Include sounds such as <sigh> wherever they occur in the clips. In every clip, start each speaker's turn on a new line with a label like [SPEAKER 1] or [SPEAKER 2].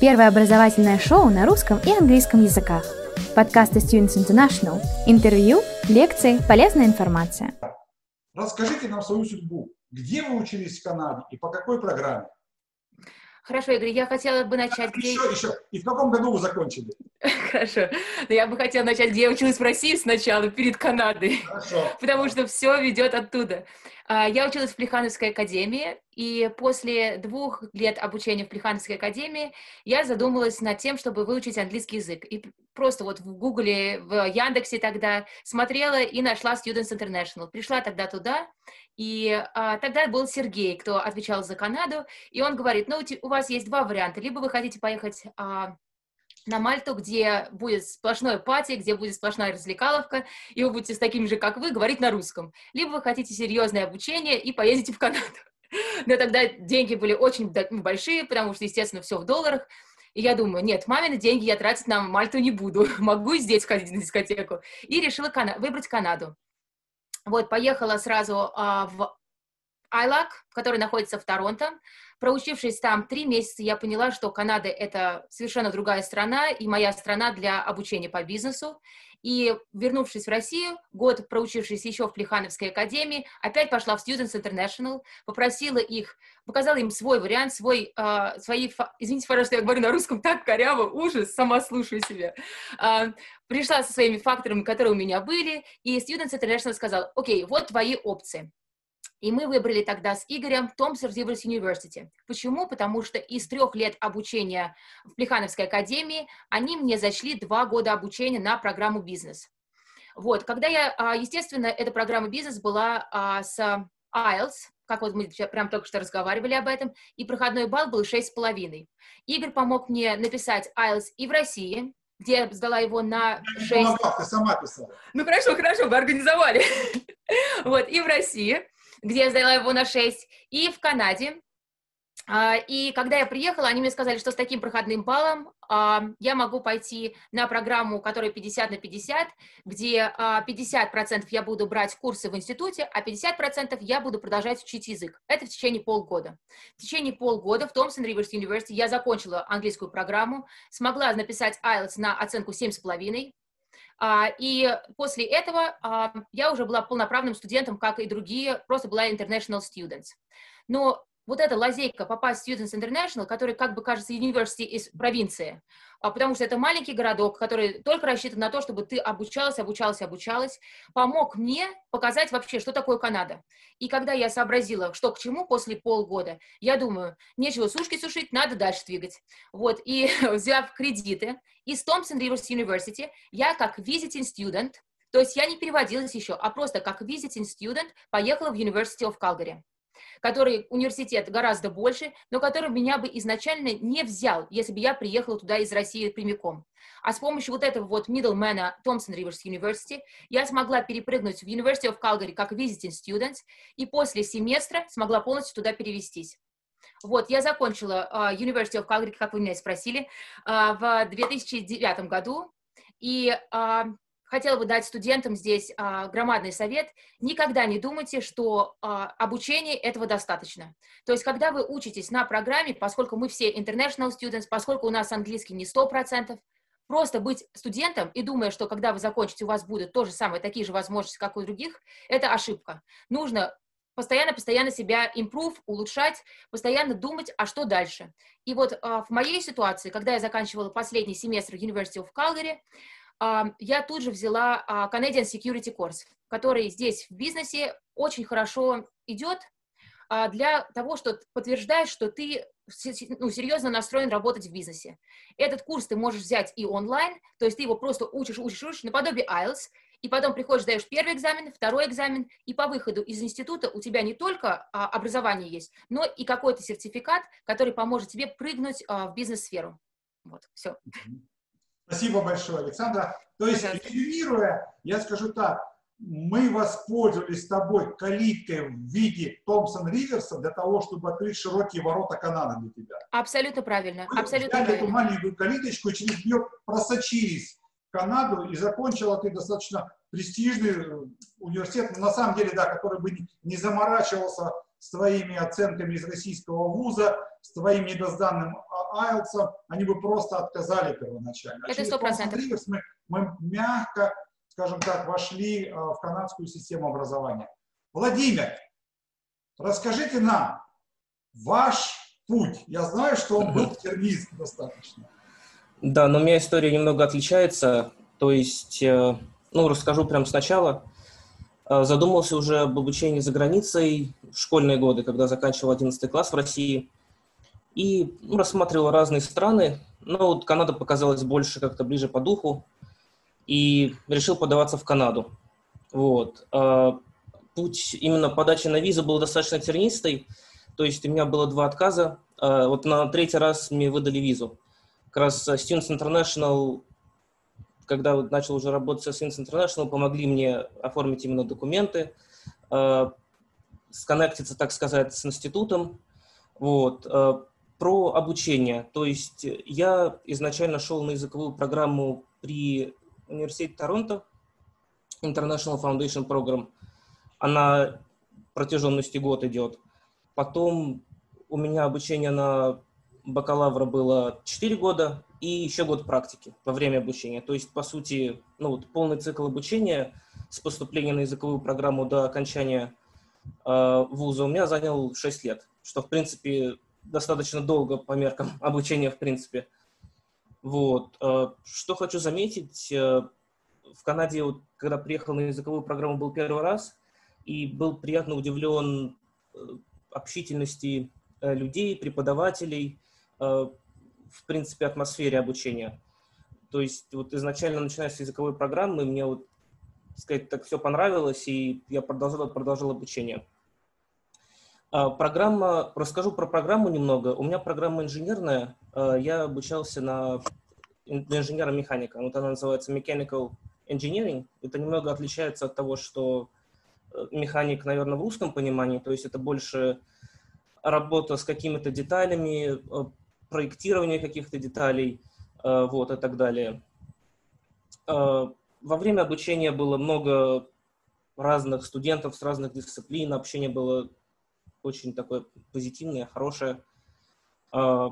[SPEAKER 1] Первое образовательное шоу на русском и английском языках. Подкасты Students International. Интервью, лекции, полезная информация.
[SPEAKER 2] Расскажите нам свою судьбу. Где вы учились в Канаде и по какой программе?
[SPEAKER 3] Хорошо, Игорь, я хотела бы начать...
[SPEAKER 2] Где... Еще, еще. И в каком году вы закончили? <laughs>
[SPEAKER 3] Хорошо. Но я бы хотела начать, где я училась в России сначала, перед Канадой. Хорошо. <laughs> Потому что все ведет оттуда. А, я училась в Плехановской академии, и после двух лет обучения в Плехановской академии я задумалась над тем, чтобы выучить английский язык. И просто вот в Гугле, в Яндексе тогда смотрела и нашла Students International. Пришла тогда туда, и а, тогда был Сергей, кто отвечал за Канаду, и он говорит, ну, у вас есть два варианта. Либо вы хотите поехать а, на Мальту, где будет сплошное пати, где будет сплошная развлекаловка, и вы будете с такими же, как вы, говорить на русском. Либо вы хотите серьезное обучение и поедете в Канаду. <laughs> Но тогда деньги были очень ну, большие, потому что, естественно, все в долларах. И я думаю, нет, мамины деньги я тратить на Мальту не буду, <laughs> могу здесь ходить на дискотеку. И решила Кана- выбрать Канаду. Вот, поехала сразу а, в Айлак, который находится в Торонто. Проучившись там три месяца, я поняла, что Канада — это совершенно другая страна и моя страна для обучения по бизнесу. И вернувшись в Россию, год проучившись еще в Плехановской академии, опять пошла в Students International, попросила их, показала им свой вариант, свой, э, свои, извините, пожалуйста, я говорю на русском так коряво, ужас, сама слушаю себя. Э, пришла со своими факторами, которые у меня были, и Students International сказал, окей, вот твои опции. И мы выбрали тогда с Игорем Томпсон Риверс University. Почему? Потому что из трех лет обучения в Плехановской академии они мне зашли два года обучения на программу бизнес. Вот, когда я, а, естественно, эта программа бизнес была а, с IELTS, как вот мы прям только что разговаривали об этом, и проходной балл был 6,5. Игорь помог мне написать IELTS и в России, где я сдала его на 6. Я помогал,
[SPEAKER 2] ты сама писала.
[SPEAKER 3] Ну хорошо, хорошо, вы организовали. <laughs> вот, и в России где я сдала его на 6, и в Канаде. А, и когда я приехала, они мне сказали, что с таким проходным баллом а, я могу пойти на программу, которая 50 на 50, где 50% а, я буду брать курсы в институте, а 50% я буду продолжать учить язык. Это в течение полгода. В течение полгода в Томпсон Риверс University я закончила английскую программу, смогла написать IELTS на оценку 7,5, а, и после этого а, я уже была полноправным студентом, как и другие, просто была international students. Но вот эта лазейка попасть в Students International, который, как бы кажется, университет из провинции, а, потому что это маленький городок, который только рассчитан на то, чтобы ты обучалась, обучалась, обучалась, помог мне показать вообще, что такое Канада. И когда я сообразила, что к чему после полгода, я думаю, нечего сушки сушить, надо дальше двигать. Вот, и <laughs> взяв кредиты из Thompson Rivers University, я как visiting student, то есть я не переводилась еще, а просто как visiting student поехала в University of Calgary который университет гораздо больше, но который меня бы изначально не взял, если бы я приехала туда из России прямиком. А с помощью вот этого вот middlemana Thompson Rivers University я смогла перепрыгнуть в University of Calgary как visiting student, и после семестра смогла полностью туда перевестись. Вот, я закончила uh, University of Calgary, как вы меня спросили, uh, в 2009 году, и uh, хотела бы дать студентам здесь а, громадный совет. Никогда не думайте, что а, обучение этого достаточно. То есть, когда вы учитесь на программе, поскольку мы все international students, поскольку у нас английский не 100%, просто быть студентом и думая, что когда вы закончите, у вас будут то же самое, такие же возможности, как у других, это ошибка. Нужно постоянно-постоянно себя improve, улучшать, постоянно думать, а что дальше. И вот а, в моей ситуации, когда я заканчивала последний семестр University of Calgary, я тут же взяла а, Canadian Security Course, который здесь в бизнесе очень хорошо идет а, для того, что подтверждает, что ты ну, серьезно настроен работать в бизнесе. Этот курс ты можешь взять и онлайн, то есть ты его просто учишь, учишь, учишь, наподобие IELTS, и потом приходишь, даешь первый экзамен, второй экзамен, и по выходу из института у тебя не только а, образование есть, но и какой-то сертификат, который поможет тебе прыгнуть а, в бизнес-сферу. Вот, все.
[SPEAKER 2] Спасибо большое, Александра. То есть, резюмируя, я скажу так, мы воспользовались тобой калиткой в виде Томпсон Риверса для того, чтобы открыть широкие ворота Канады для тебя.
[SPEAKER 3] Абсолютно правильно.
[SPEAKER 2] Мы
[SPEAKER 3] абсолютно
[SPEAKER 2] взяли
[SPEAKER 3] правильно.
[SPEAKER 2] эту маленькую калиточку и через нее просочились в Канаду и закончила ты достаточно престижный э, университет, на самом деле, да, который бы не заморачивался с твоими оценками из российского вуза, с твоим недозданным IELTS, они бы просто отказали первоначально.
[SPEAKER 3] А Это сто процентов.
[SPEAKER 2] Мы, мы мягко, скажем так, вошли э, в канадскую систему образования. Владимир, расскажите нам ваш путь. Я знаю, что он был тернист достаточно.
[SPEAKER 4] Да, но у меня история немного отличается. То есть, э, ну, расскажу прямо сначала. Э, задумался уже об обучении за границей в школьные годы, когда заканчивал 11 класс в России. И ну, рассматривал разные страны. Но вот Канада показалась больше как-то ближе по духу. И решил подаваться в Канаду. Вот. Э, путь именно подачи на визу был достаточно тернистый. То есть у меня было два отказа. Вот на третий раз мне выдали визу. Как раз Students International когда начал уже работать со Swings International, помогли мне оформить именно документы, э, сконнектиться, так сказать, с институтом. Вот. Э, про обучение. То есть я изначально шел на языковую программу при университете Торонто, International Foundation Program. Она протяженностью год идет. Потом у меня обучение на бакалавра было 4 года, и еще год практики во время обучения. То есть, по сути, ну, вот полный цикл обучения с поступления на языковую программу до окончания э, вуза у меня занял 6 лет, что, в принципе, достаточно долго по меркам <laughs> обучения, в принципе. Вот. Э, что хочу заметить, э, в Канаде, вот, когда приехал на языковую программу, был первый раз, и был приятно удивлен э, общительности э, людей, преподавателей, э, в принципе, атмосфере обучения. То есть вот изначально, начиная с языковой программы, мне вот, сказать так, все понравилось, и я продолжал, продолжал обучение. А, программа, расскажу про программу немного. У меня программа инженерная, а, я обучался на инженера-механика. Вот она называется Mechanical Engineering. Это немного отличается от того, что э, механик, наверное, в русском понимании, то есть это больше работа с какими-то деталями, э, проектирование каких-то деталей, э, вот, и так далее. Э, во время обучения было много разных студентов с разных дисциплин, общение было очень такое позитивное, хорошее. Э,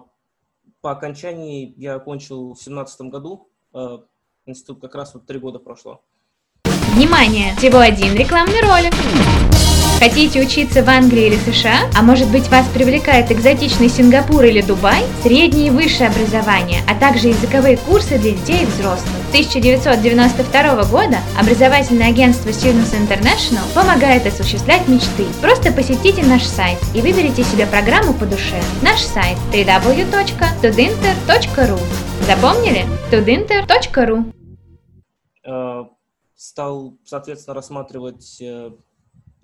[SPEAKER 4] по окончании я окончил в семнадцатом году, институт как раз вот три года прошло.
[SPEAKER 1] Внимание! Всего один рекламный ролик. Хотите учиться в Англии или США? А может быть вас привлекает экзотичный Сингапур или Дубай? Среднее и высшее образование, а также языковые курсы для детей и взрослых. С 1992 года образовательное агентство Students International помогает осуществлять мечты. Просто посетите наш сайт и выберите себе программу по душе. Наш сайт www.tudinter.ru Запомнили? tudinter.ru
[SPEAKER 4] э, Стал, соответственно, рассматривать э,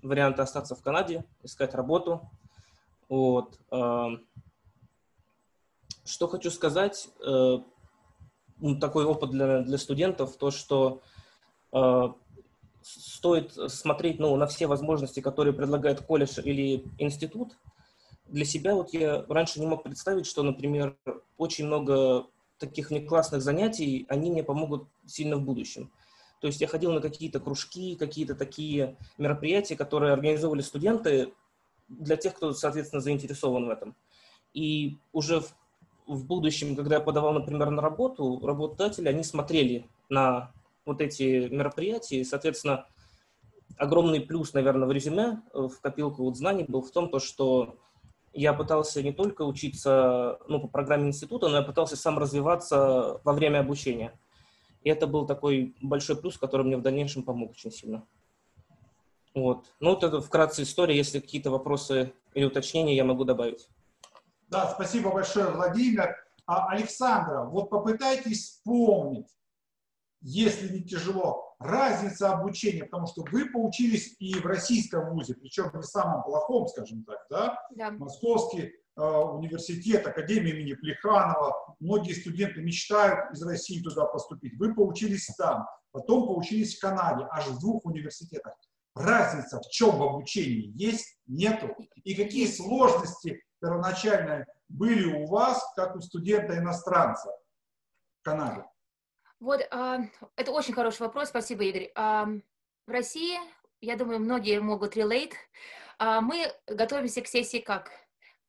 [SPEAKER 4] варианты остаться в Канаде, искать работу. Вот. Эм, что хочу сказать, э, ну, такой опыт для, для студентов, то, что э, стоит смотреть ну, на все возможности, которые предлагает колледж или институт. Для себя вот я раньше не мог представить, что, например, очень много таких неклассных занятий, они мне помогут сильно в будущем. То есть я ходил на какие-то кружки, какие-то такие мероприятия, которые организовывали студенты для тех, кто, соответственно, заинтересован в этом. И уже в, в будущем, когда я подавал, например, на работу, работодатели, они смотрели на вот эти мероприятия, и, соответственно, огромный плюс, наверное, в резюме, в копилку вот знаний был в том, то, что я пытался не только учиться ну, по программе института, но я пытался сам развиваться во время обучения. И это был такой большой плюс, который мне в дальнейшем помог очень сильно. Вот. Ну, вот это вкратце история. Если какие-то вопросы или уточнения, я могу добавить.
[SPEAKER 2] Да, спасибо большое, Владимир. А, Александра, вот попытайтесь вспомнить, если не тяжело, разница обучения, потому что вы поучились и в российском вузе, причем не самом плохом, скажем так, да? да. Московский университет, Академия имени Плеханова. Многие студенты мечтают из России туда поступить. Вы поучились там, потом поучились в Канаде, аж в двух университетах. Разница в чем в обучении есть, нету? И какие сложности первоначально были у вас, как у студента-иностранца в Канаде?
[SPEAKER 3] Вот, э, это очень хороший вопрос, спасибо, Игорь. Э, в России, я думаю, многие могут relate, а, мы готовимся к сессии как?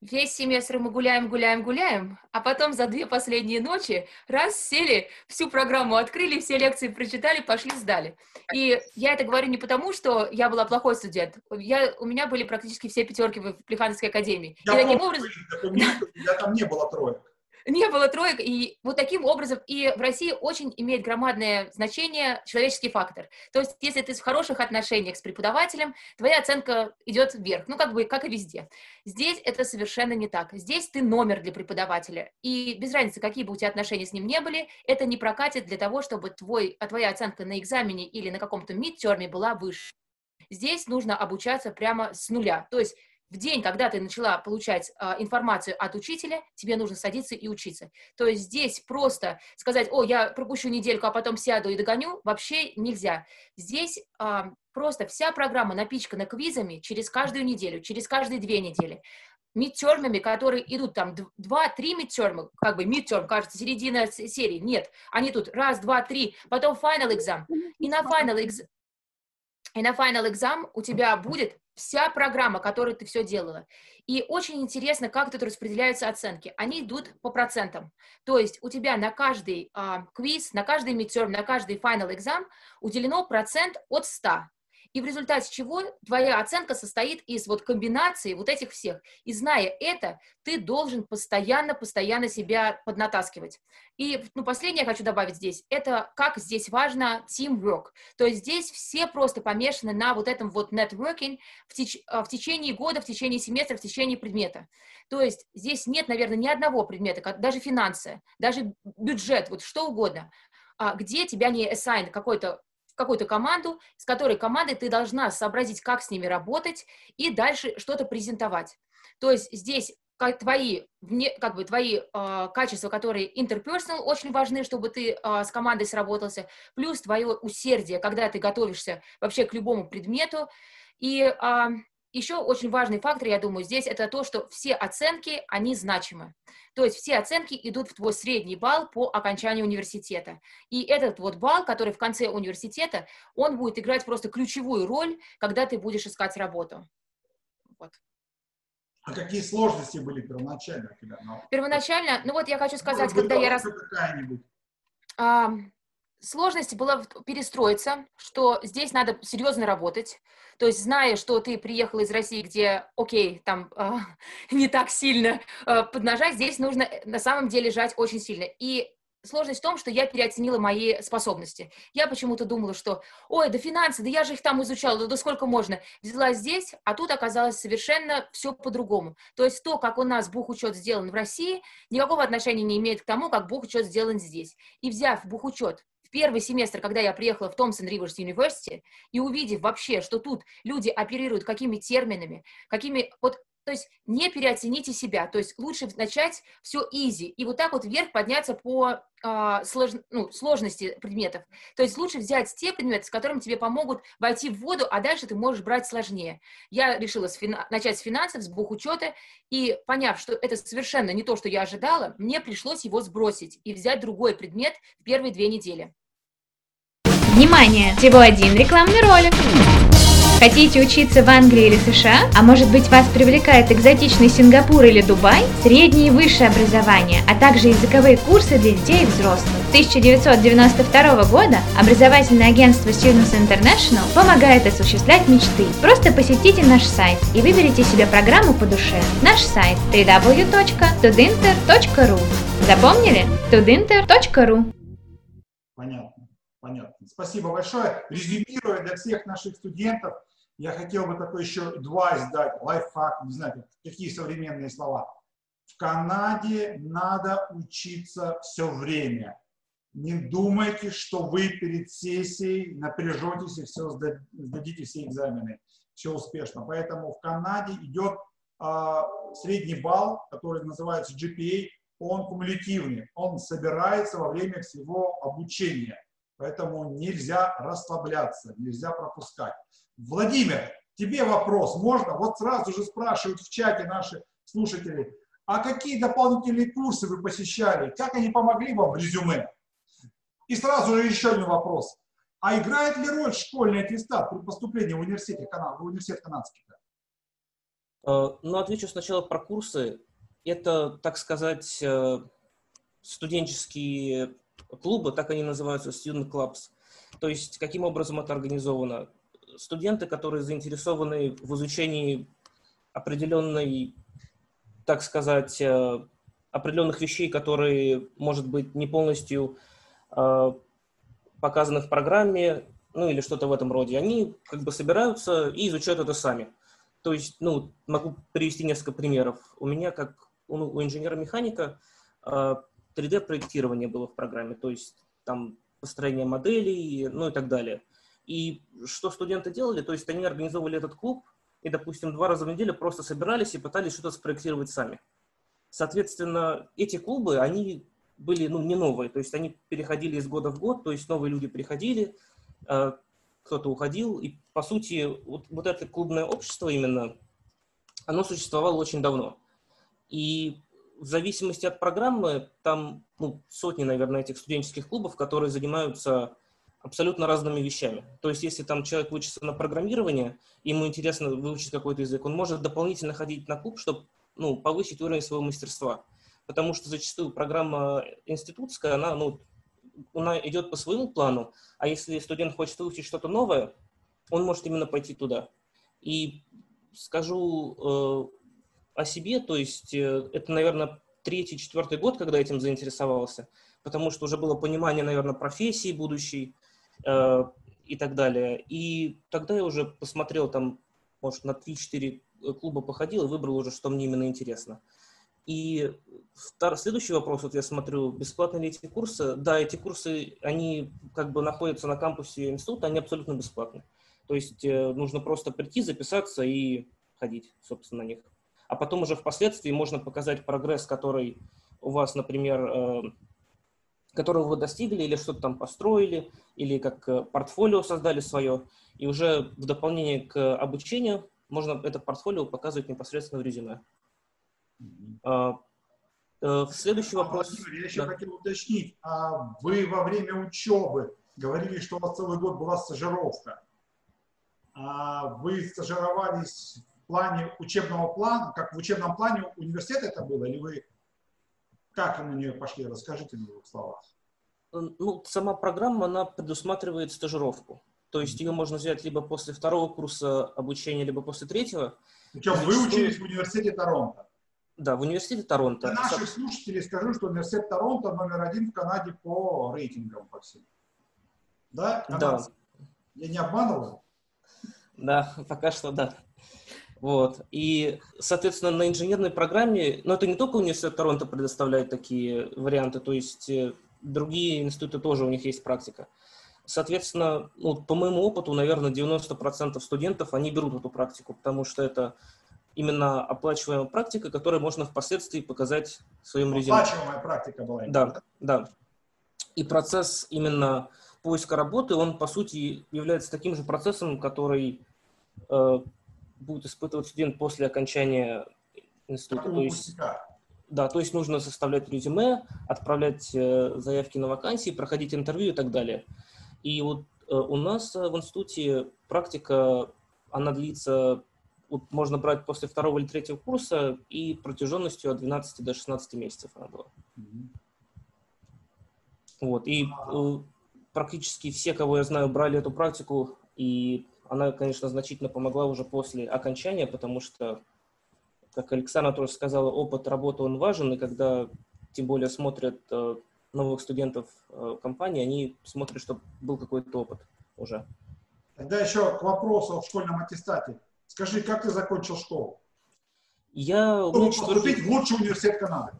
[SPEAKER 3] Весь семестр мы гуляем, гуляем, гуляем, а потом за две последние ночи раз сели, всю программу открыли, все лекции прочитали, пошли, сдали. И я это говорю не потому, что я была плохой студент. Я, у меня были практически все пятерки в Плехановской академии.
[SPEAKER 2] Я
[SPEAKER 3] и таким
[SPEAKER 2] помню,
[SPEAKER 3] образом...
[SPEAKER 2] я там не было троек.
[SPEAKER 3] Не было троек, и вот таким образом, и в России очень имеет громадное значение человеческий фактор. То есть, если ты в хороших отношениях с преподавателем, твоя оценка идет вверх, ну, как бы, как и везде. Здесь это совершенно не так. Здесь ты номер для преподавателя, и без разницы, какие бы у тебя отношения с ним не были, это не прокатит для того, чтобы твой, а твоя оценка на экзамене или на каком-то мид-терме была выше. Здесь нужно обучаться прямо с нуля. То есть в день, когда ты начала получать а, информацию от учителя, тебе нужно садиться и учиться. То есть здесь просто сказать, о, я пропущу недельку, а потом сяду и догоню, вообще нельзя. Здесь а, просто вся программа напичкана квизами через каждую неделю, через каждые две недели мидтермами, которые идут там два-три мидтерма, как бы мидтерм, кажется, середина серии. Нет, они тут раз, два, три, потом final exam. И на final, exam, и на final exam у тебя будет вся программа, которую ты все делала. И очень интересно, как тут распределяются оценки. Они идут по процентам. То есть у тебя на каждый а, квиз, на каждый midterm, на каждый final exam уделено процент от 100 и в результате чего твоя оценка состоит из вот комбинации вот этих всех. И зная это, ты должен постоянно-постоянно себя поднатаскивать. И ну, последнее я хочу добавить здесь, это как здесь важно teamwork. То есть здесь все просто помешаны на вот этом вот networking в, теч а, в течение года, в течение семестра, в течение предмета. То есть здесь нет, наверное, ни одного предмета, даже финансы, даже бюджет, вот что угодно, а, где тебя не assign какой-то какую-то команду, с которой командой ты должна сообразить, как с ними работать и дальше что-то презентовать. То есть здесь как твои, как бы твои э, качества, которые interpersonal, очень важны, чтобы ты э, с командой сработался, плюс твое усердие, когда ты готовишься вообще к любому предмету. И э, еще очень важный фактор, я думаю, здесь это то, что все оценки, они значимы. То есть все оценки идут в твой средний балл по окончанию университета. И этот вот балл, который в конце университета, он будет играть просто ключевую роль, когда ты будешь искать работу.
[SPEAKER 2] Вот. А какие сложности были первоначально? Когда,
[SPEAKER 3] первоначально, ну вот я хочу сказать, ну, когда я раз... А, сложность была перестроиться, что здесь надо серьезно работать. То есть, зная, что ты приехал из России, где, окей, там э, <laughs> не так сильно э, поднажать, здесь нужно э, на самом деле жать очень сильно. И сложность в том, что я переоценила мои способности. Я почему-то думала, что, ой, да финансы, да я же их там изучала, да, да сколько можно. Взяла здесь, а тут оказалось совершенно все по-другому. То есть то, как у нас бухучет сделан в России, никакого отношения не имеет к тому, как бухучет сделан здесь. И взяв бухучет первый семестр, когда я приехала в Томпсон Риверс University, и увидев вообще, что тут люди оперируют какими терминами, какими... Вот то есть не переоцените себя, то есть лучше начать все easy и вот так вот вверх подняться по а, слож, ну, сложности предметов. То есть лучше взять те предметы, с которыми тебе помогут войти в воду, а дальше ты можешь брать сложнее. Я решила с фина, начать с финансов, с бухучета, и поняв, что это совершенно не то, что я ожидала, мне пришлось его сбросить и взять другой предмет в первые две недели.
[SPEAKER 1] Внимание! Всего один рекламный ролик. Хотите учиться в Англии или США? А может быть вас привлекает экзотичный Сингапур или Дубай? Среднее и высшее образование, а также языковые курсы для детей и взрослых. С 1992 года образовательное агентство Students International помогает осуществлять мечты. Просто посетите наш сайт и выберите себе программу по душе. Наш сайт www.tudinter.ru Запомнили? tudinter.ru
[SPEAKER 2] Понятно. Понятно. Спасибо большое. Резюмируя для всех наших студентов, я хотел бы такой еще advice дать, лайфхак, не знаю, какие современные слова. В Канаде надо учиться все время. Не думайте, что вы перед сессией напряжетесь и все сдадите все экзамены. Все успешно. Поэтому в Канаде идет э, средний балл, который называется GPA, он кумулятивный. Он собирается во время всего обучения. Поэтому нельзя расслабляться, нельзя пропускать. Владимир, тебе вопрос можно? Вот сразу же спрашивают в чате наши слушатели, а какие дополнительные курсы вы посещали? Как они помогли вам в резюме? И сразу же еще один вопрос. А играет ли роль школьный аттестат при поступлении в университет, в университет канадский?
[SPEAKER 4] Ну, отвечу сначала про курсы. Это, так сказать, студенческие клубы, так они называются, student clubs. То есть, каким образом это организовано? Студенты, которые заинтересованы в изучении определенной, так сказать, э, определенных вещей, которые, может быть, не полностью э, показаны в программе, ну или что-то в этом роде, они как бы собираются и изучают это сами. То есть, ну, могу привести несколько примеров. У меня, как у, у инженера-механика, 3D-проектирование э, было в программе, то есть там построение моделей, ну и так далее. И что студенты делали, то есть они организовывали этот клуб, и, допустим, два раза в неделю просто собирались и пытались что-то спроектировать сами. Соответственно, эти клубы, они были ну, не новые, то есть они переходили из года в год, то есть новые люди приходили, э, кто-то уходил, и, по сути, вот, вот это клубное общество именно, оно существовало очень давно. И в зависимости от программы, там ну, сотни, наверное, этих студенческих клубов, которые занимаются абсолютно разными вещами. То есть, если там человек учится на программирование, ему интересно выучить какой-то язык, он может дополнительно ходить на клуб, чтобы ну, повысить уровень своего мастерства. Потому что зачастую программа институтская, она, ну, она идет по своему плану, а если студент хочет выучить что-то новое, он может именно пойти туда. И скажу э, о себе, то есть э, это, наверное, третий, четвертый год, когда этим заинтересовался, потому что уже было понимание, наверное, профессии будущей э, и так далее. И тогда я уже посмотрел там, может, на 3-4 клуба походил и выбрал уже, что мне именно интересно. И втор... следующий вопрос, вот я смотрю, бесплатные ли эти курсы? Да, эти курсы, они как бы находятся на кампусе института, они абсолютно бесплатны. То есть э, нужно просто прийти, записаться и ходить, собственно, на них а потом уже впоследствии можно показать прогресс, который у вас, например, э, которого вы достигли, или что-то там построили, или как э, портфолио создали свое, и уже в дополнение к обучению можно это портфолио показывать непосредственно в резюме. Mm-hmm. Следующий вопрос.
[SPEAKER 2] Владимир, я еще да. хотел уточнить. А вы во время учебы говорили, что у вас целый год была стажировка. А вы стажировались плане учебного плана, как в учебном плане университета это было, или вы как на нее пошли? Расскажите в двух словах.
[SPEAKER 4] Ну, сама программа, она предусматривает стажировку. То есть ее можно взять либо после второго курса обучения, либо после третьего.
[SPEAKER 2] Причем вы учились в университете Торонто.
[SPEAKER 4] Да, в университете Торонто.
[SPEAKER 2] Для наших слушателей скажу, что университет Торонто номер один в Канаде по рейтингам по всем. Да?
[SPEAKER 4] Канадцы. Да.
[SPEAKER 2] Я не обманывал?
[SPEAKER 4] Да, <laughs> пока что да. Вот. И, соответственно, на инженерной программе, но это не только университет Торонто предоставляет такие варианты, то есть э, другие институты тоже у них есть практика. Соответственно, ну, по моему опыту, наверное, 90% студентов, они берут эту практику, потому что это именно оплачиваемая практика, которую можно впоследствии показать в своем резюме.
[SPEAKER 2] Оплачиваемая практика была.
[SPEAKER 4] Да, да. И процесс именно поиска работы, он, по сути, является таким же процессом, который э, будет испытывать студент после окончания института. То есть, да, то есть нужно составлять резюме, отправлять э, заявки на вакансии, проходить интервью и так далее. И вот э, у нас э, в институте практика, она длится, вот можно брать после второго или третьего курса и протяженностью от 12 до 16 месяцев она была. Mm-hmm. Вот, и практически все, кого я знаю, брали эту практику и она, конечно, значительно помогла уже после окончания, потому что, как Александра тоже сказала, опыт работы, он важен, и когда тем более смотрят э, новых студентов э, компании, они смотрят, чтобы был какой-то опыт уже.
[SPEAKER 2] Тогда еще к вопросу о школьном аттестате. Скажи, как ты закончил школу?
[SPEAKER 4] Я...
[SPEAKER 2] Чтобы поступить в лучший университет Канады.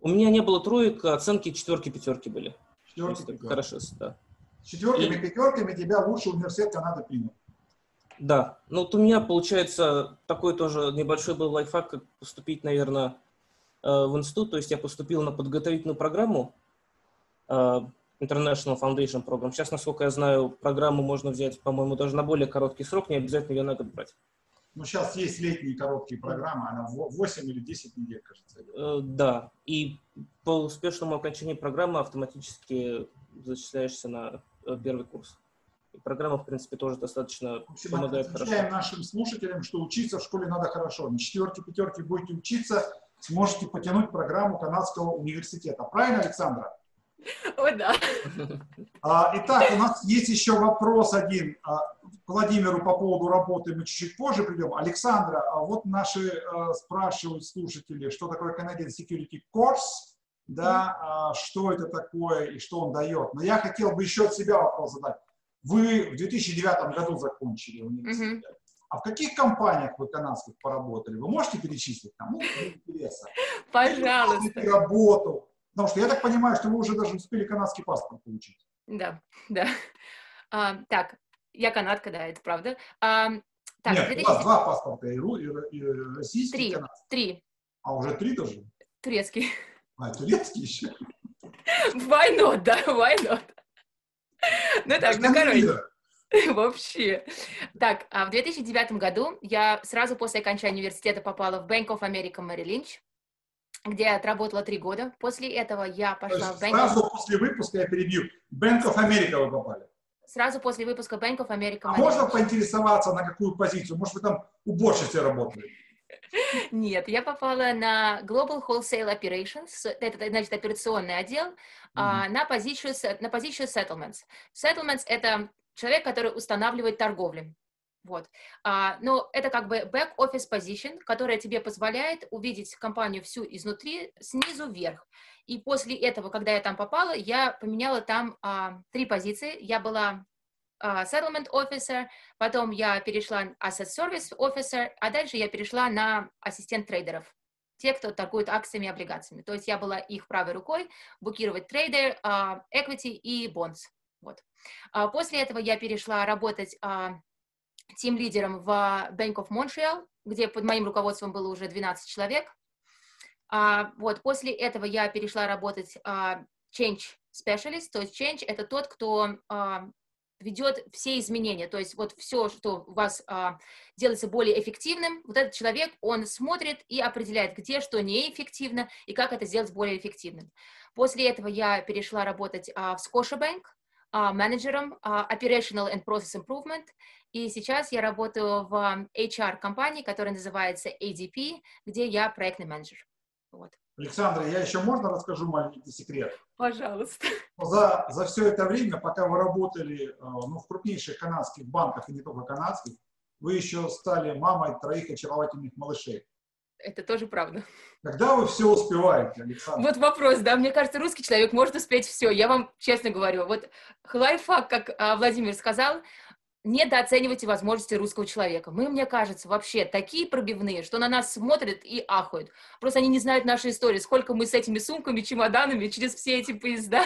[SPEAKER 4] У меня не было троек, оценки четверки, пятерки были.
[SPEAKER 2] Четверки, пятерки.
[SPEAKER 4] Хорошо, да.
[SPEAKER 2] С четверками, и... пятерками тебя лучший университет Канады принял.
[SPEAKER 4] Да, ну вот у меня получается такой тоже небольшой был лайфхак, как поступить, наверное, э, в институт. То есть я поступил на подготовительную программу э, International Foundation Program. Сейчас, насколько я знаю, программу можно взять, по-моему, даже на более короткий срок, не обязательно ее на год брать.
[SPEAKER 2] Ну, сейчас есть летние короткие программы, она 8 или 10 недель, кажется.
[SPEAKER 4] Э, да, и по успешному окончании программы автоматически зачисляешься на первый курс. И программа, в принципе, тоже достаточно
[SPEAKER 2] В общем,
[SPEAKER 4] помогает хорошо.
[SPEAKER 2] нашим слушателям, что учиться в школе надо хорошо. На четверке, пятерке будете учиться, сможете потянуть программу канадского университета. Правильно, Александра?
[SPEAKER 3] О, да.
[SPEAKER 2] А, Итак, у нас есть еще вопрос один а, к Владимиру по поводу работы. Мы чуть-чуть позже придем. Александра, а вот наши а, спрашивают слушатели, что такое Canadian Security Course, да, а, что это такое и что он дает. Но я хотел бы еще от себя вопрос задать. Вы в 2009 году закончили университет. А в каких компаниях вы канадских поработали? Вы можете перечислить там? Ну, для интереса.
[SPEAKER 3] Пожалуйста.
[SPEAKER 2] Работу. Потому что я так понимаю, что вы уже даже успели канадский паспорт получить.
[SPEAKER 3] Да, да. А, так, я канадка, да, это правда. А, так,
[SPEAKER 2] Нет,
[SPEAKER 3] 2000
[SPEAKER 2] у вас два паспорта, и, и и российский, и
[SPEAKER 3] Три.
[SPEAKER 2] канадский.
[SPEAKER 3] Три.
[SPEAKER 2] А уже три тоже?
[SPEAKER 3] Турецкий.
[SPEAKER 2] А, турецкий еще?
[SPEAKER 3] Why not, да, why not? Ну так, ну короче. <laughs> Вообще. Так, а в 2009 году я сразу после окончания университета попала в Bank of America Merrill Lynch, где я отработала три года. После этого я пошла в Bank of...
[SPEAKER 2] сразу после выпуска я перебью. Bank of America вы попали.
[SPEAKER 3] Сразу после выпуска Bank of America
[SPEAKER 2] А можно поинтересоваться, на какую позицию? Может, вы там уборщицей работали? <laughs>
[SPEAKER 3] Нет, я попала на Global Wholesale Operations, это, значит, операционный отдел, а, на позицию, на позицию Settlements. Settlements — это человек, который устанавливает торговлю. Вот. А, но это как бы back-office position, которая тебе позволяет увидеть компанию всю изнутри, снизу вверх. И после этого, когда я там попала, я поменяла там а, три позиции. Я была settlement officer, потом я перешла asset service officer, а дальше я перешла на ассистент трейдеров. Те, кто торгует акциями и облигациями. То есть я была их правой рукой, букировать трейдер, а, equity и bonds. Вот. А После этого я перешла работать а, тим-лидером в Bank of Montreal, где под моим руководством было уже 12 человек. А, Вот. После этого я перешла работать а, change specialist, то есть change — это тот, кто а, ведет все изменения, то есть вот все, что у вас а, делается более эффективным, вот этот человек, он смотрит и определяет, где что неэффективно и как это сделать более эффективным. После этого я перешла работать а, в а, менеджером а, Operational and Process Improvement, и сейчас я работаю в а, HR-компании, которая называется ADP, где я проектный менеджер. Вот.
[SPEAKER 2] Александра, я еще можно расскажу маленький секрет?
[SPEAKER 3] Пожалуйста.
[SPEAKER 2] За, за все это время, пока вы работали э, ну, в крупнейших канадских банках, и не только канадских, вы еще стали мамой троих очаровательных малышей.
[SPEAKER 3] Это тоже правда.
[SPEAKER 2] Когда вы все успеваете, Александр?
[SPEAKER 3] Вот вопрос, да, мне кажется, русский человек может успеть все. Я вам честно говорю, вот лайфхак, как а, Владимир сказал, недооценивайте возможности русского человека. Мы, мне кажется, вообще такие пробивные, что на нас смотрят и ахают. Просто они не знают нашей истории, сколько мы с этими сумками, чемоданами через все эти поезда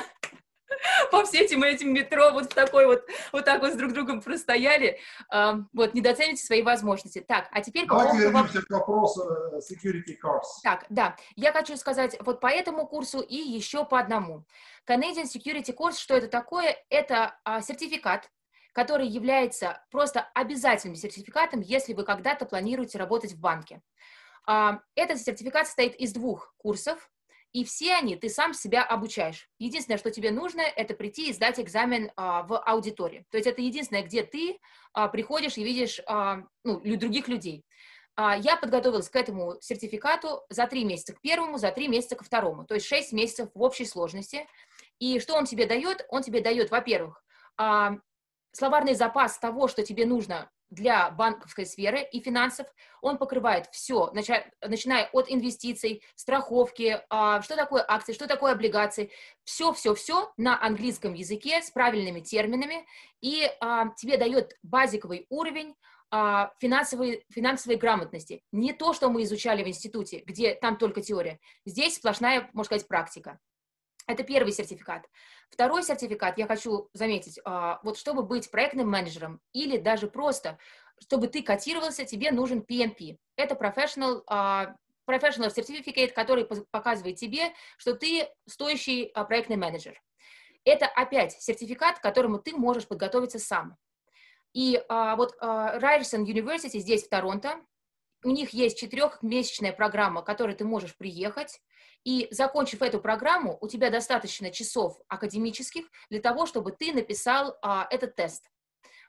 [SPEAKER 3] <laughs> по всем этим этим метро вот в такой вот, вот так вот с друг другом простояли. А, Вот, недооцените свои возможности. Так, а теперь
[SPEAKER 2] Давайте вернемся к вопросу э, security course.
[SPEAKER 3] так, да, я хочу сказать вот по этому курсу и еще по одному. Canadian Security Course, что это такое? Это а, сертификат, который является просто обязательным сертификатом, если вы когда-то планируете работать в банке. А, этот сертификат состоит из двух курсов, и все они ты сам себя обучаешь. Единственное, что тебе нужно, это прийти и сдать экзамен а, в аудитории. То есть это единственное, где ты а, приходишь и видишь ну, других людей. Я подготовилась к этому сертификату за три месяца к первому, за три месяца ко второму, то есть шесть месяцев в общей сложности. И что он тебе дает? Он тебе дает, во-первых, словарный запас того, что тебе нужно для банковской сферы и финансов. Он покрывает все, начиная от инвестиций, страховки, а, что такое акции, что такое облигации. Все-все-все на английском языке с правильными терминами. И а, тебе дает базиковый уровень а, финансовой, финансовой грамотности. Не то, что мы изучали в институте, где там только теория. Здесь сплошная, можно сказать, практика. Это первый сертификат. Второй сертификат, я хочу заметить, а, вот чтобы быть проектным менеджером или даже просто, чтобы ты котировался, тебе нужен PMP. Это professional, а, professional certificate, который показывает тебе, что ты стоящий а, проектный менеджер. Это опять сертификат, к которому ты можешь подготовиться сам. И а, вот а, Ryerson University здесь, в Торонто, у них есть четырехмесячная программа, к которой ты можешь приехать, и закончив эту программу, у тебя достаточно часов академических для того, чтобы ты написал а, этот тест.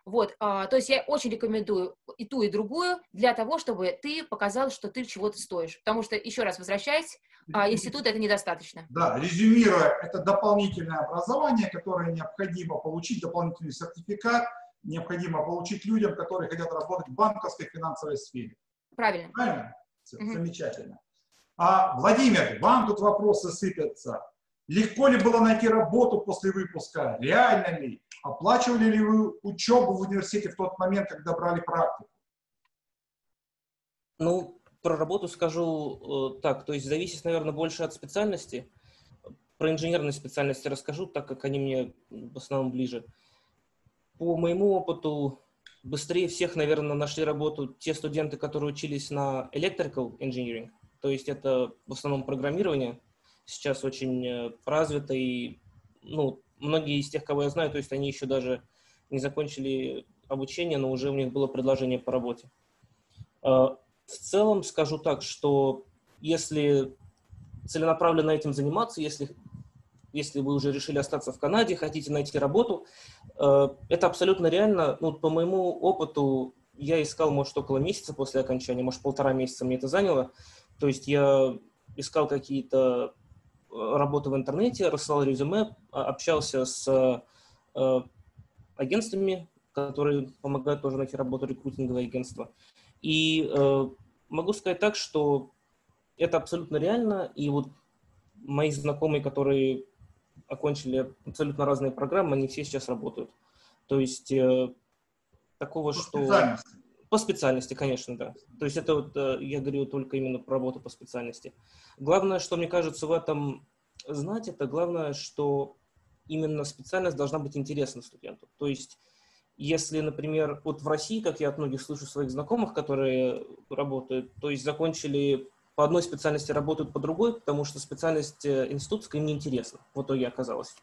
[SPEAKER 3] Вот, а, то есть я очень рекомендую и ту, и другую для того, чтобы ты показал, что ты чего-то стоишь. Потому что, еще раз возвращаясь, а, институт это недостаточно.
[SPEAKER 2] Да, резюмируя, это дополнительное образование, которое необходимо получить, дополнительный сертификат, необходимо получить людям, которые хотят работать в банковской финансовой сфере.
[SPEAKER 3] Правильно.
[SPEAKER 2] Правильно? Угу. Замечательно. А, Владимир, вам тут вопросы сыпятся. Легко ли было найти работу после выпуска? Реально ли? Оплачивали ли вы учебу в университете в тот момент, когда брали практику?
[SPEAKER 4] Ну, про работу скажу э, так, то есть зависит, наверное, больше от специальности. Про инженерные специальности расскажу, так как они мне в основном ближе. По моему опыту, быстрее всех, наверное, нашли работу те студенты, которые учились на electrical engineering, то есть это в основном программирование, сейчас очень э, развито, и ну, многие из тех, кого я знаю, то есть они еще даже не закончили обучение, но уже у них было предложение по работе. А, в целом скажу так, что если целенаправленно этим заниматься, если, если вы уже решили остаться в Канаде, хотите найти работу, э, это абсолютно реально. Ну, по моему опыту я искал, может, около месяца после окончания, может, полтора месяца мне это заняло. То есть я искал какие-то работы в интернете, рассылал резюме, а, общался с э, агентствами, которые помогают тоже найти работу, рекрутинговые агентства. И э, могу сказать так, что это абсолютно реально, и вот мои знакомые, которые окончили абсолютно разные программы, они все сейчас работают. То есть э, такого, по что... Специальности. По специальности, конечно, да. То есть это вот, э, я говорю только именно про работу по специальности. Главное, что мне кажется в этом знать, это главное, что именно специальность должна быть интересна студенту. То есть если, например, вот в России, как я от многих слышу своих знакомых, которые работают, то есть закончили по одной специальности, работают по другой, потому что специальность э, институтская им не интересна, в итоге оказалось.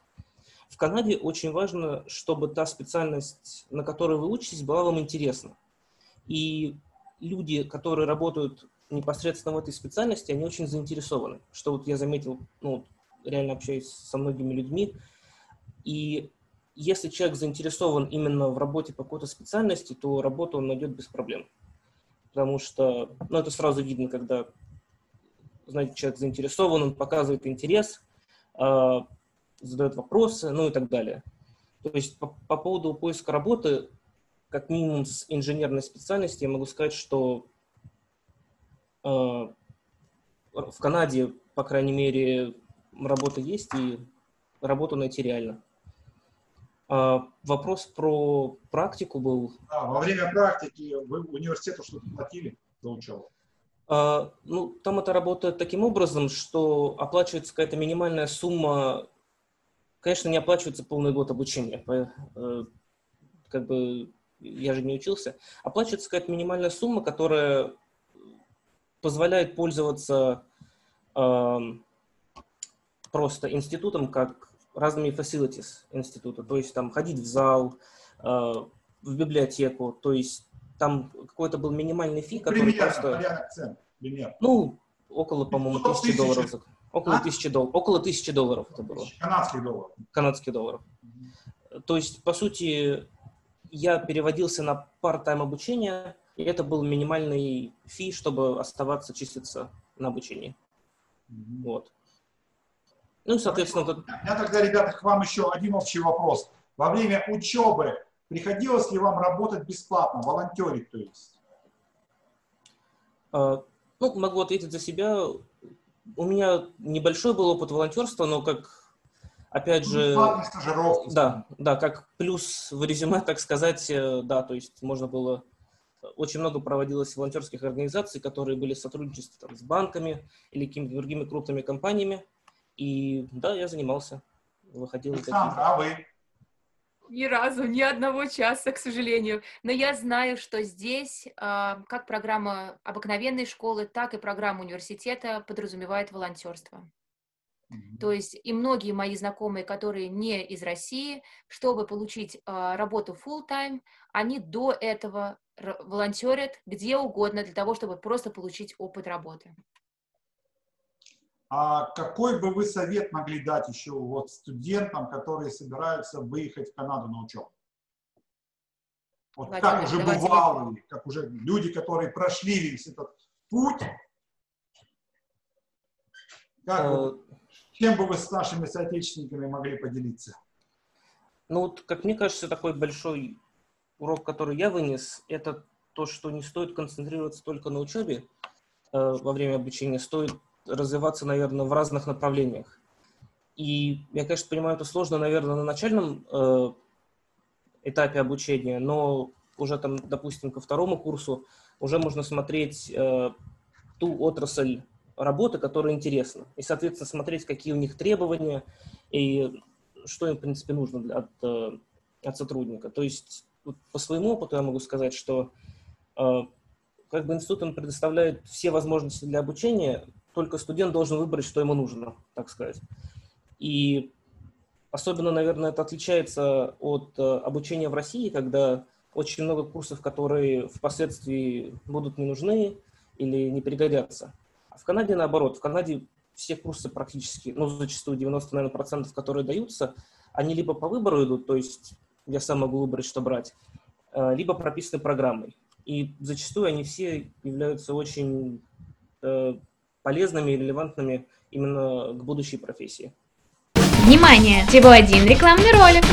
[SPEAKER 4] В Канаде очень важно, чтобы та специальность, на которой вы учитесь, была вам интересна. И люди, которые работают непосредственно в этой специальности, они очень заинтересованы. Что вот я заметил, ну, реально общаюсь со многими людьми. И если человек заинтересован именно в работе по какой-то специальности, то работу он найдет без проблем. Потому что, ну, это сразу видно, когда, знаете, человек заинтересован, он показывает интерес, э, задает вопросы, ну и так далее. То есть по, по поводу поиска работы как минимум с инженерной специальности я могу сказать, что э, в Канаде, по крайней мере, работа есть, и работу найти реально. А, вопрос про практику был.
[SPEAKER 2] А, во время практики вы университету что-то платили за учебу?
[SPEAKER 4] А, ну, там это работает таким образом, что оплачивается какая-то минимальная сумма. Конечно, не оплачивается полный год обучения. Э, как бы я же не учился, оплачивается какая-то минимальная сумма, которая позволяет пользоваться просто институтом как разными facilities института, то есть там ходить в зал, э, в библиотеку, то есть там какой-то был минимальный фи, который
[SPEAKER 2] Примерно,
[SPEAKER 4] просто...
[SPEAKER 2] цен, примерно.
[SPEAKER 4] Ну, около, по-моему, тысячи долларов. Около а? тысячи долларов. Около тысячи долларов это было.
[SPEAKER 2] Канадских долларов.
[SPEAKER 4] Канадских долларов. То есть, по сути, я переводился на part-time обучение, и это был минимальный фи, чтобы оставаться, числиться на обучении. Mm-hmm. Вот. Ну, соответственно...
[SPEAKER 2] У меня тогда, ребята, к вам еще один общий вопрос. Во время учебы приходилось ли вам работать бесплатно, волонтерить, то есть?
[SPEAKER 4] А, ну, могу ответить за себя. У меня небольшой был опыт волонтерства, но как опять же, да, да, как плюс в резюме, так сказать, э, да, то есть можно было, очень много проводилось волонтерских организаций, которые были в сотрудничестве там, с банками или какими-то другими крупными компаниями, и да, я занимался, выходил.
[SPEAKER 2] Александр, а вы?
[SPEAKER 3] Ни разу, ни одного часа, к сожалению. Но я знаю, что здесь а, как программа обыкновенной школы, так и программа университета подразумевает волонтерство. То есть и многие мои знакомые, которые не из России, чтобы получить э, работу full-time, они до этого волонтерят где угодно для того, чтобы просто получить опыт работы.
[SPEAKER 2] А какой бы вы совет могли дать еще вот студентам, которые собираются выехать в Канаду на учебу? Вот
[SPEAKER 3] Владимир,
[SPEAKER 2] как уже
[SPEAKER 3] давайте
[SPEAKER 2] бывалые, как уже люди, которые прошли весь этот путь, как
[SPEAKER 4] Э,
[SPEAKER 2] вы- чем бы вы с нашими соотечественниками могли поделиться?
[SPEAKER 4] Ну вот, как мне кажется, такой большой урок, который я вынес, это то, что не стоит концентрироваться только на учебе э, во время обучения, стоит развиваться, наверное, в разных направлениях. И я, конечно, понимаю, это сложно, наверное, на начальном э, этапе обучения, но уже там, допустим, ко второму курсу уже можно смотреть э, ту отрасль работы, которая интересна. И, соответственно, смотреть, какие у них требования и что им, в принципе, нужно для, от, э, от сотрудника. То есть по своему опыту я могу сказать, что э, как бы институт он предоставляет все возможности для обучения, только студент должен выбрать, что ему нужно, так сказать. И особенно, наверное, это отличается от э, обучения в России, когда очень много курсов, которые впоследствии будут не нужны или не пригодятся. А в Канаде наоборот. В Канаде все курсы практически, ну, зачастую 90, наверное, процентов, которые даются, они либо по выбору идут, то есть я сам могу выбрать, что брать, э, либо прописаны программой. И зачастую они все являются очень э, полезными и релевантными именно к будущей профессии.
[SPEAKER 1] Внимание! Всего один рекламный ролик.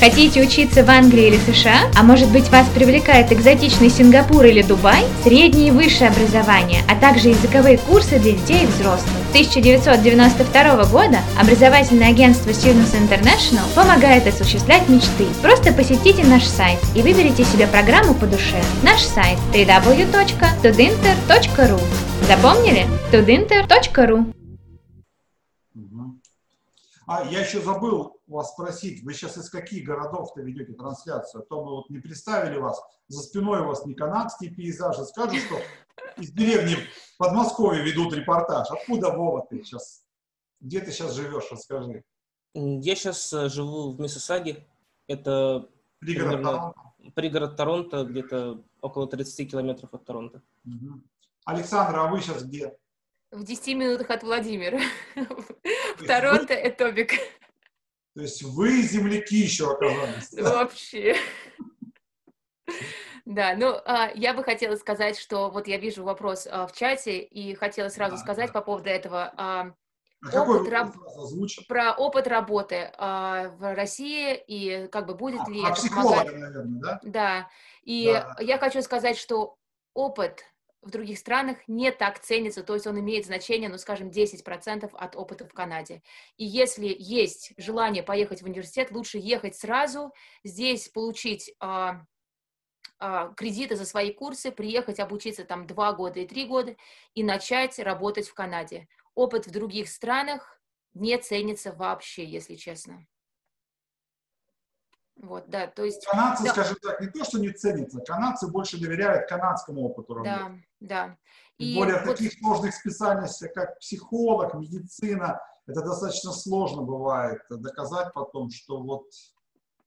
[SPEAKER 1] Хотите учиться в Англии или США? А может быть вас привлекает экзотичный Сингапур или Дубай? Среднее и высшее образование, а также языковые курсы для детей и взрослых. С 1992 года образовательное агентство Students International помогает осуществлять мечты. Просто посетите наш сайт и выберите себе программу по душе. Наш сайт www.tudinter.ru Запомнили? tudinter.ru.
[SPEAKER 2] А я еще забыл вас спросить, вы сейчас из каких городов-то ведете трансляцию? А то мы вот не представили вас, за спиной у вас не канадские пейзажи, скажут, что из деревни Подмосковья ведут репортаж. Откуда, Вова, ты сейчас? Где ты сейчас живешь, расскажи.
[SPEAKER 4] Я сейчас живу в Миссисаге. Это
[SPEAKER 2] Пригород
[SPEAKER 4] Примерно.
[SPEAKER 2] Торонто.
[SPEAKER 4] пригород Торонто, где-то около 30 километров от Торонто.
[SPEAKER 2] Мгм. Александра, а вы сейчас где?
[SPEAKER 3] В 10 минутах от Владимира. В Торонто Этобик.
[SPEAKER 2] То есть вы земляки еще оказались.
[SPEAKER 3] Вообще. Да, ну, а, я бы хотела сказать, что вот я вижу вопрос а, в чате, и хотела сразу сказать по поводу этого. а,
[SPEAKER 2] А
[SPEAKER 3] Опыт раб- про опыт работы а, в России и как бы будет
[SPEAKER 2] А,
[SPEAKER 3] ли
[SPEAKER 2] про
[SPEAKER 3] это помогать.
[SPEAKER 2] наверное, да?
[SPEAKER 3] Да, и
[SPEAKER 2] Да.
[SPEAKER 3] я хочу сказать, что опыт в других странах не так ценится, то есть он имеет значение, ну, скажем, 10% от опыта в Канаде. И если есть желание поехать в университет, лучше ехать сразу, здесь получить а, а, кредиты за свои курсы, приехать обучиться там 2 года и 3 года и начать работать в Канаде. Опыт в других странах не ценится вообще, если честно. Вот, да, то есть,
[SPEAKER 2] Канадцы,
[SPEAKER 3] Да.
[SPEAKER 2] скажем так, не то, что не ценятся, канадцы больше доверяют канадскому опыту работы.
[SPEAKER 3] да, да. И
[SPEAKER 2] более
[SPEAKER 3] вот-
[SPEAKER 2] таких сложных специальностях, как психолог, медицина, это достаточно сложно бывает доказать потом, что вот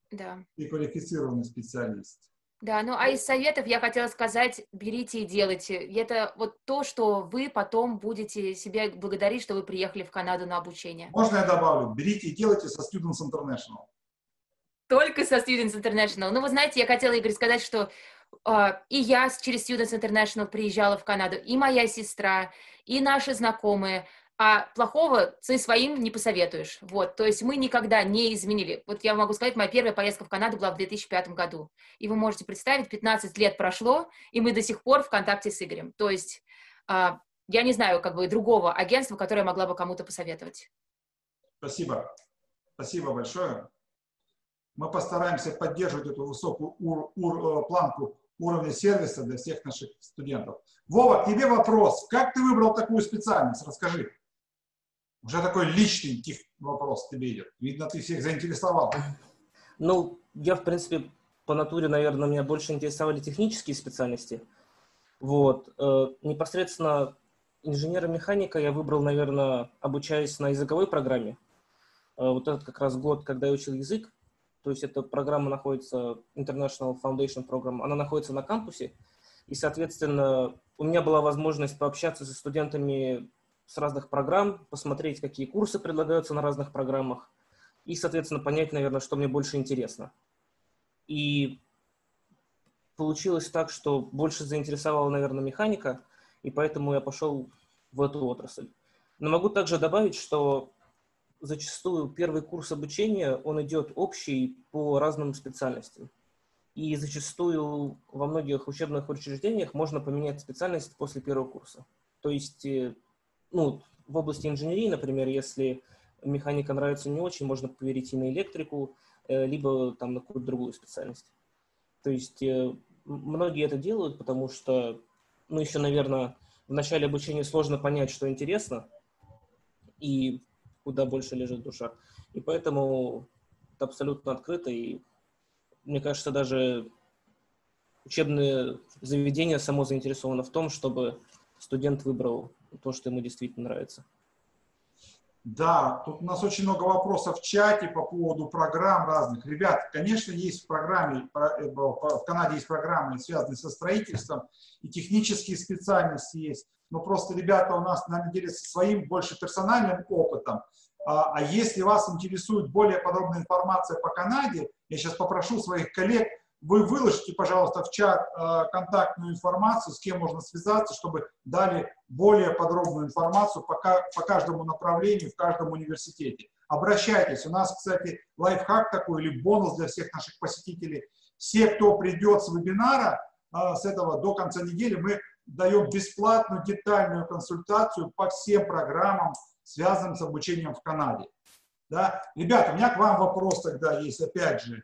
[SPEAKER 3] Да,
[SPEAKER 2] ты квалифицированный специалист.
[SPEAKER 3] Да, ну а из советов я хотела сказать, берите и делайте. Это вот то, что вы потом будете себя благодарить, что вы приехали в Канаду на обучение.
[SPEAKER 2] Можно я добавлю? Берите и делайте со Students International.
[SPEAKER 3] Только со Students International. Ну, вы знаете, я хотела, Игорь, сказать, что а, и я через Students International приезжала в Канаду, и моя сестра, и наши знакомые, а плохого ты своим не посоветуешь. Вот, то есть мы никогда не изменили. Вот я могу сказать, моя первая поездка в Канаду была в 2005 году. И вы можете представить, 15 лет прошло, и мы до сих пор в контакте с Игорем. То есть а, я не знаю как бы другого агентства, которое могла бы кому-то посоветовать.
[SPEAKER 2] Спасибо. Спасибо большое. Мы постараемся поддерживать эту высокую ур- ур- э, планку уровня сервиса для всех наших студентов. Вова, тебе вопрос. Как ты выбрал такую специальность? Расскажи. Уже такой личный тих- вопрос тебе идет. Видно, ты всех заинтересовал.
[SPEAKER 4] Ну, я, в принципе, по натуре, наверное, меня больше интересовали технические специальности. Вот. Э, Непосредственно инженера-механика я выбрал, наверное, обучаясь на языковой программе. Э, Вот этот как раз год, когда я учил язык. То есть эта программа находится, International Foundation Program, она находится на кампусе. И, соответственно, у меня была возможность пообщаться со студентами с разных программ, посмотреть, какие курсы предлагаются на разных программах и, соответственно, понять, наверное, что мне больше интересно. И получилось так, что больше заинтересовала, наверное, механика, и поэтому я пошел в эту отрасль. Но могу также добавить, что зачастую первый курс обучения, он идет общий по разным специальностям. И зачастую во многих учебных учреждениях можно поменять специальность после первого курса. То есть, э, ну, в области инженерии, например, если механика нравится не очень, можно перейти на электрику, э, либо там на какую-то другую специальность. То есть э, многие это делают, потому что, ну, еще, наверное, в начале обучения сложно понять, что интересно, и куда больше лежит душа. И поэтому это абсолютно открыто, и мне кажется, даже учебное заведение само заинтересовано в том, чтобы студент выбрал то, что ему действительно нравится.
[SPEAKER 2] Да, тут у нас очень много вопросов в чате по поводу программ разных. Ребят, конечно, есть в программе, э, в Канаде есть программы, связанные со строительством, и технические специальности есть. Но просто ребята у нас, на деле, со своим больше персональным опытом. А, а если вас интересует более подробная информация по Канаде, я сейчас попрошу своих коллег вы выложите, пожалуйста, в чат э, контактную информацию, с кем можно связаться, чтобы дали более подробную информацию по, каждому направлению в каждом университете. Обращайтесь. У нас, кстати, лайфхак такой или бонус для всех наших посетителей. Все, кто придет с вебинара, э, с этого до конца недели, мы даем бесплатную детальную консультацию по всем программам, связанным с обучением в Канаде. Да? Ребята, у меня к вам вопрос тогда есть, опять же.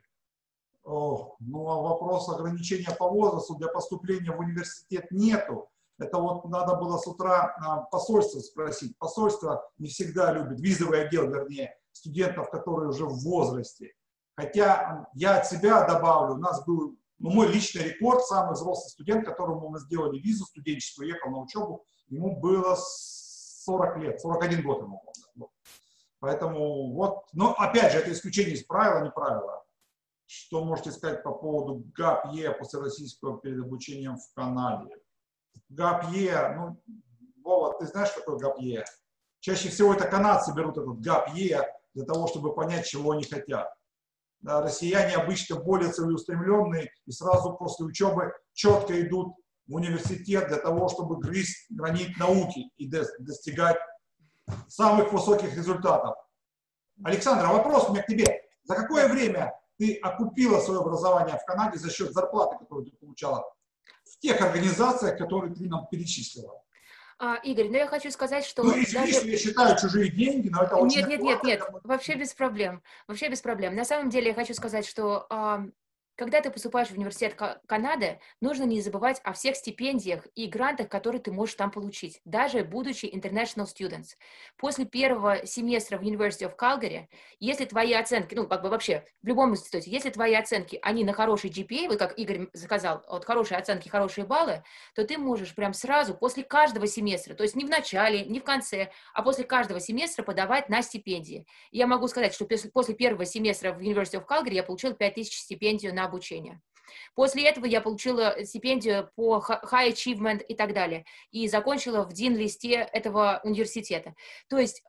[SPEAKER 2] Ну, а вопрос ограничения по возрасту для поступления в университет нету. Это вот надо было с утра а, посольство спросить. Посольство не всегда любит, визовый отдел, вернее, студентов, которые уже в возрасте. Хотя я от себя добавлю, у нас был ну, мой личный рекорд, самый взрослый студент, которому мы сделали визу студенческую, ехал на учебу, ему было 40 лет, 41 год ему. Поэтому вот, но опять же, это исключение из правила, не правила. Что можете сказать по поводу ГАПЕ после российского перед обучением в Канаде? ГАПЕ, ну, Вова, ты знаешь, что такое ГАПЕ? Чаще всего это канадцы берут этот ГАПЕ для того, чтобы понять, чего они хотят. Да, россияне обычно более целеустремленные и сразу после учебы четко идут в университет для того, чтобы грызть гранит науки и достигать самых высоких результатов. Александр, вопрос у меня к тебе. За какое время ты окупила свое образование в Канаде за счет зарплаты, которую ты получала в тех организациях, которые ты нам перечислила.
[SPEAKER 3] А, Игорь, ну я хочу сказать, что...
[SPEAKER 2] Ну, извини, даже... я считаю чужие деньги, но это
[SPEAKER 3] очень... Нет, нет, нет, нет, вообще без проблем, вообще без проблем. На самом деле я хочу сказать, что когда ты поступаешь в университет Канады, нужно не забывать о всех стипендиях и грантах, которые ты можешь там получить, даже будучи international students. После первого семестра в University of Calgary, если твои оценки, ну, как бы вообще, в любом институте, если твои оценки, они на хороший GPA, вот как Игорь сказал, вот хорошие оценки, хорошие баллы, то ты можешь прям сразу, после каждого семестра, то есть не в начале, не в конце, а после каждого семестра подавать на стипендии. Я могу сказать, что после первого семестра в University of Calgary я получила 5000 стипендию на обучения. После этого я получила стипендию по High Achievement и так далее. И закончила в ДИН-листе этого университета. То есть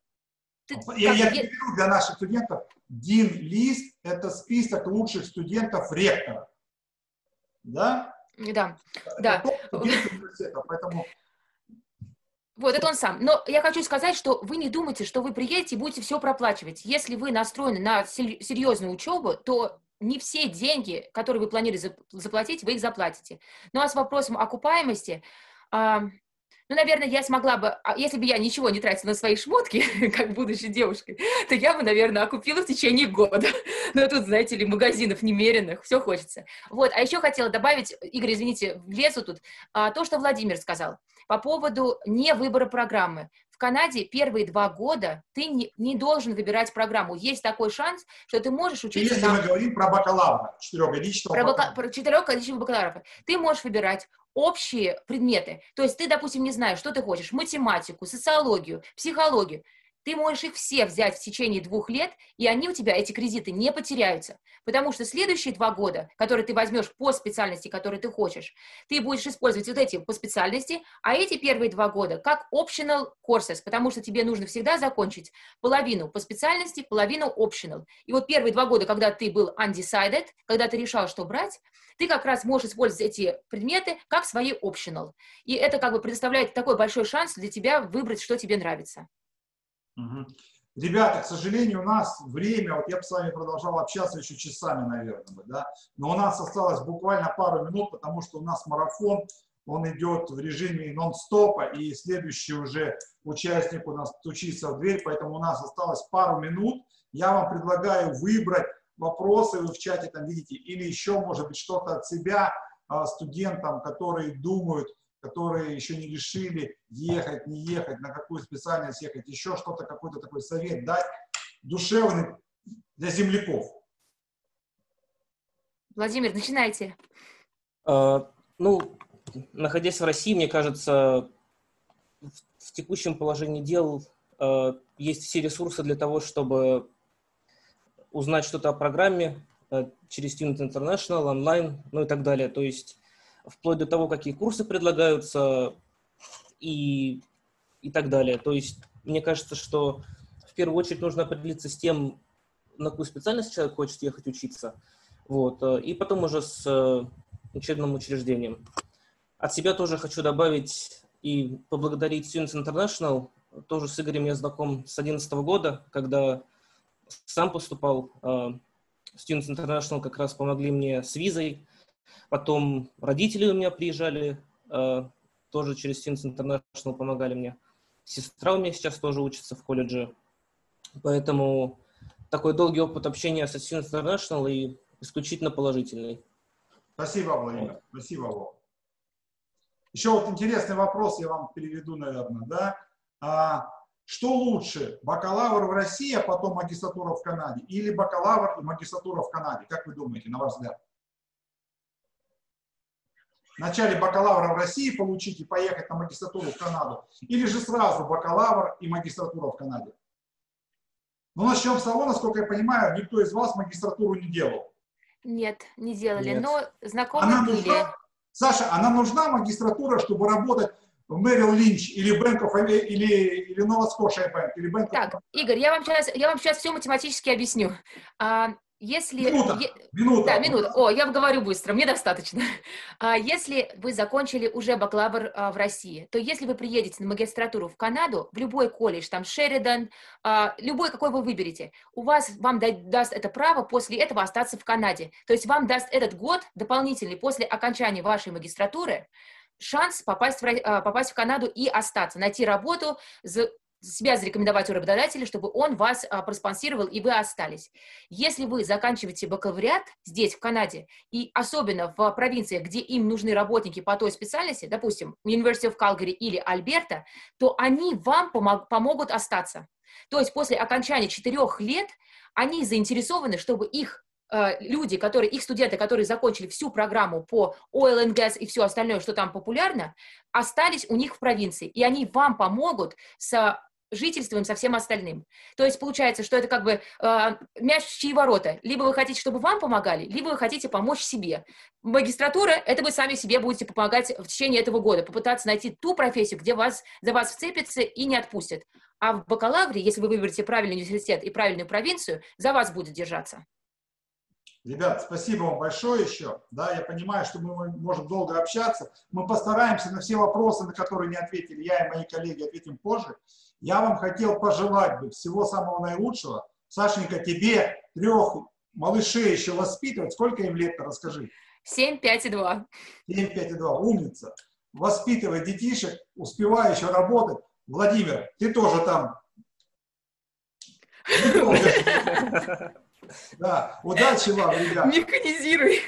[SPEAKER 2] ты, я, я я... для наших студентов, ДИН-лист – это список лучших студентов ректора. Да?
[SPEAKER 3] Да, да. Поэтому вот, это он сам. Но я хочу сказать, что вы не думайте, что вы приедете и будете все проплачивать. Если вы настроены на серьезную учебу, то не все деньги, которые вы планируете заплатить, вы их заплатите. Ну а с вопросом окупаемости, ну, наверное, я смогла бы, а, если бы я ничего не тратила на свои шмотки, <laughs> как будущей девушкой, то я бы, наверное, окупила в течение года. <laughs> Но тут, знаете ли, магазинов немеренных, все хочется. Вот, а еще хотела добавить, Игорь, извините, влезу тут, а, то, что Владимир сказал по поводу не выбора программы. В Канаде первые два года ты не, не должен выбирать программу. Есть такой шанс, что ты можешь учиться...
[SPEAKER 2] Если на... мы говорим про бакалавра, четырехгодичного
[SPEAKER 3] про, бака... про четырехгодичного бакалавра, ты можешь выбирать общие предметы. То есть ты, допустим, не знаешь, что ты хочешь, математику, социологию, психологию. Ты можешь их все взять в течение двух лет, и они у тебя, эти кредиты, не потеряются. Потому что следующие два года, которые ты возьмешь по специальности, которые ты хочешь, ты будешь использовать вот эти по специальности, а эти первые два года как optional courses, потому что тебе нужно всегда закончить половину по специальности, половину optional. И вот первые два года, когда ты был undecided, когда ты решал, что брать, ты как раз можешь использовать эти предметы как свои optional. И это как бы предоставляет такой большой шанс для тебя выбрать, что тебе нравится.
[SPEAKER 2] Угу. Ребята, к сожалению, у нас время, вот я бы с вами продолжал общаться еще часами, наверное, да, но у нас осталось буквально пару минут, потому что у нас марафон, он идет в режиме нон-стопа, и следующий уже участник у нас стучится в дверь, поэтому у нас осталось пару минут. Я вам предлагаю выбрать вопросы, вы в чате там видите, или еще, может быть, что-то от себя а, студентам, которые думают, которые еще не решили ехать, не ехать, на какую специальность ехать, еще что-то, какой-то такой совет дать, душевный для земляков.
[SPEAKER 3] Владимир, начинайте.
[SPEAKER 4] Uh, ну, находясь в России, мне кажется, в, в текущем положении дел uh, есть все ресурсы для того, чтобы узнать что-то о программе uh, через Student International, онлайн, ну и так далее. То есть вплоть до того, какие курсы предлагаются и, и так далее. То есть мне кажется, что в первую очередь нужно определиться с тем, на какую специальность человек хочет ехать учиться, вот, э, и потом уже с э, учебным учреждением. От себя тоже хочу добавить и поблагодарить Students International. Тоже с Игорем я знаком с 2011 года, когда сам поступал. Э, Students International как раз помогли мне с визой, Потом родители у меня приезжали, э, тоже через Students International помогали мне. Сестра у меня сейчас тоже учится в колледже. Поэтому такой долгий опыт общения с Students International и исключительно положительный.
[SPEAKER 2] Спасибо, Владимир. Спасибо вам. Еще вот интересный вопрос я вам переведу, наверное, да? А, что лучше, бакалавр в России, а потом магистратура в Канаде, или бакалавр и магистратура в Канаде? Как вы думаете, на ваш взгляд? Вначале бакалавра в России получить и поехать на магистратуру в Канаду, или же сразу бакалавр и магистратура в Канаде? Ну, начнем с того, насколько я понимаю, никто из вас магистратуру не делал.
[SPEAKER 3] Нет, не делали, Нет. но знакомые она были.
[SPEAKER 2] Нужна, Саша, она нужна магистратура, чтобы работать в Мэрил Линч или Bank of, или, или Nova Scotia Bank, или Bank
[SPEAKER 3] Так, Игорь, я вам сейчас, я вам сейчас все математически объясню. А, если...
[SPEAKER 2] Минута, е... минута.
[SPEAKER 3] Да, минута. О, я говорю быстро, мне достаточно. <laughs> А если вы закончили уже бакалавр а, в России, то если вы приедете на магистратуру в Канаду, в любой колледж, там Шеридан, а, любой, какой вы выберете, у вас, вам да, даст это право после этого остаться в Канаде. То есть вам даст этот год дополнительный после окончания вашей магистратуры шанс попасть в, а, попасть в Канаду и остаться, найти работу, себя зарекомендовать у работодателя, чтобы он вас а, проспонсировал и вы остались. Если вы заканчиваете бакалавриат здесь, в Канаде, и особенно в провинциях, где им нужны работники по той специальности, допустим, University of Calgary или Альберта, то они вам помог, помогут остаться. То есть после окончания четырех лет они заинтересованы, чтобы их люди, которые, их студенты, которые закончили всю программу по oil and gas и все остальное, что там популярно, остались у них в провинции, и они вам помогут с жительством со всем остальным. То есть получается, что это как бы э, мяч в чьи ворота. Либо вы хотите, чтобы вам помогали, либо вы хотите помочь себе. Магистратура – это вы сами себе будете помогать в течение этого года, попытаться найти ту профессию, где вас, за вас вцепятся и не отпустят. А в бакалавре, если вы выберете правильный университет и правильную провинцию, за вас будет держаться.
[SPEAKER 2] Ребят, спасибо вам большое еще. Да, я понимаю, что мы можем долго общаться. Мы постараемся на все вопросы, на которые не ответили я и мои коллеги, ответим позже. Я вам хотел пожелать бы всего самого наилучшего. Сашенька, тебе трех малышей еще воспитывать. Сколько им лет-то, расскажи.
[SPEAKER 3] 7, 5 и 2.
[SPEAKER 2] 7, 5 и 2. Умница. Воспитывай детишек, успевай еще работать. Владимир, ты тоже там. <laughs> <laughs> Да, удачи вам, ребят.
[SPEAKER 3] Механизируй.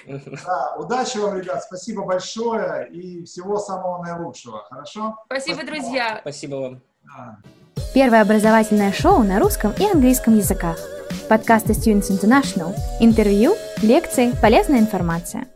[SPEAKER 2] Да, удачи вам, ребят. Спасибо большое и всего самого наилучшего. Хорошо?
[SPEAKER 3] Спасибо, Спасибо. друзья.
[SPEAKER 4] Спасибо вам.
[SPEAKER 1] Первое образовательное шоу на русском и английском языках. Подкасты Students International. Интервью, лекции, полезная информация.